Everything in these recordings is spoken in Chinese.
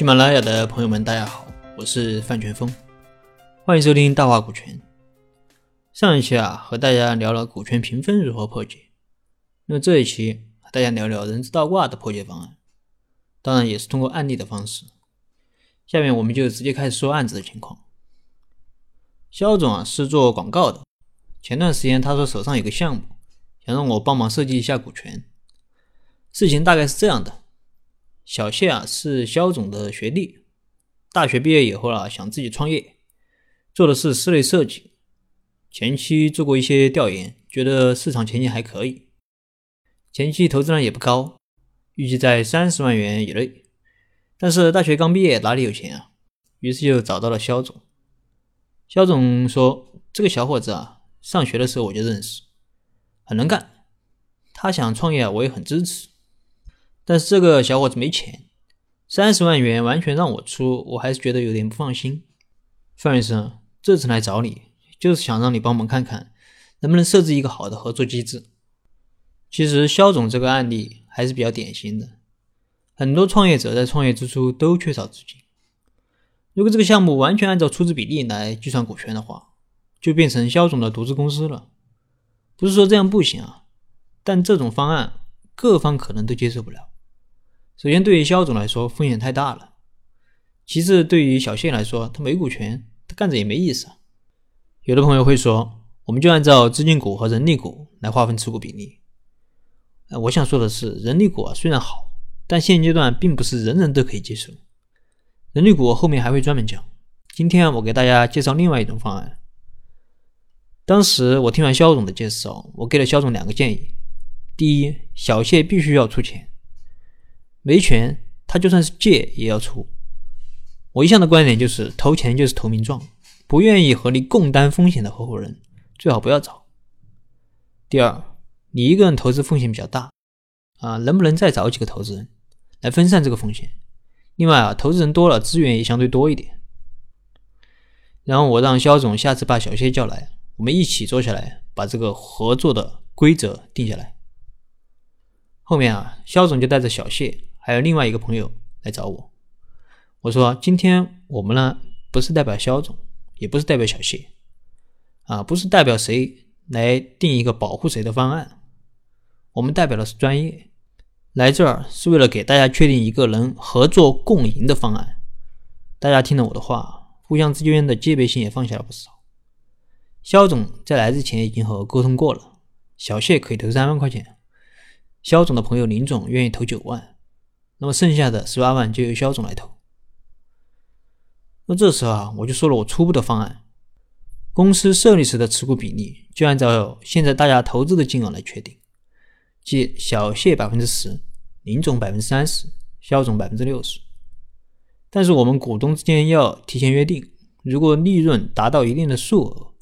喜马拉雅的朋友们，大家好，我是范全峰，欢迎收听大话股权。上一期啊，和大家聊了股权评分如何破解，那么这一期和大家聊聊人资倒挂的破解方案，当然也是通过案例的方式。下面我们就直接开始说案子的情况。肖总啊是做广告的，前段时间他说手上有个项目，想让我帮忙设计一下股权。事情大概是这样的。小谢啊是肖总的学弟，大学毕业以后啊想自己创业，做的是室内设计。前期做过一些调研，觉得市场前景还可以，前期投资量也不高，预计在三十万元以内。但是大学刚毕业哪里有钱啊？于是就找到了肖总。肖总说：“这个小伙子啊，上学的时候我就认识，很能干。他想创业，我也很支持。”但是这个小伙子没钱，三十万元完全让我出，我还是觉得有点不放心。范医生，这次来找你，就是想让你帮忙看看，能不能设置一个好的合作机制。其实肖总这个案例还是比较典型的，很多创业者在创业之初都缺少资金。如果这个项目完全按照出资比例来计算股权的话，就变成肖总的独资公司了。不是说这样不行啊，但这种方案各方可能都接受不了。首先，对于肖总来说，风险太大了；其次，对于小谢来说，他没股权，他干着也没意思。有的朋友会说，我们就按照资金股和人力股来划分持股比例。呃，我想说的是，人力股啊虽然好，但现阶段并不是人人都可以接受。人力股后面还会专门讲。今天我给大家介绍另外一种方案。当时我听完肖总的介绍，我给了肖总两个建议：第一，小谢必须要出钱。没权，他就算是借也要出。我一向的观点就是，投钱就是投名状，不愿意和你共担风险的合伙人，最好不要找。第二，你一个人投资风险比较大，啊，能不能再找几个投资人来分散这个风险？另外啊，投资人多了，资源也相对多一点。然后我让肖总下次把小谢叫来，我们一起坐下来，把这个合作的规则定下来。后面啊，肖总就带着小谢。还有另外一个朋友来找我，我说：“今天我们呢，不是代表肖总，也不是代表小谢，啊，不是代表谁来定一个保护谁的方案，我们代表的是专业，来这儿是为了给大家确定一个能合作共赢的方案。大家听了我的话，互相之间的戒备心也放下了不少。肖总在来之前已经和我沟通过了，小谢可以投三万块钱，肖总的朋友林总愿意投九万。”那么剩下的十八万就由肖总来投。那这时候啊，我就说了我初步的方案：公司设立时的持股比例就按照现在大家投资的金额来确定，即小谢百分之十，林总百分之三十，肖总百分之六十。但是我们股东之间要提前约定，如果利润达到一定的数额，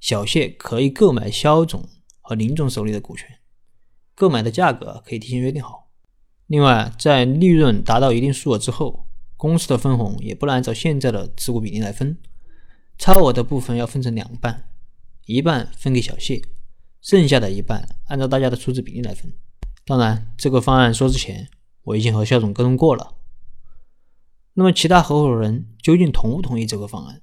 小谢可以购买肖总和林总手里的股权，购买的价格可以提前约定好。另外，在利润达到一定数额之后，公司的分红也不能按照现在的持股比例来分，超额的部分要分成两半，一半分给小谢，剩下的一半按照大家的出资比例来分。当然，这个方案说之前我已经和肖总沟通过了。那么，其他合伙人究竟同不同意这个方案？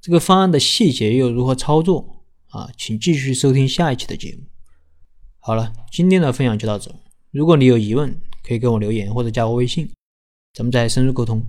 这个方案的细节又如何操作？啊，请继续收听下一期的节目。好了，今天的分享就到这。如果你有疑问，可以给我留言或者加我微信，咱们再深入沟通。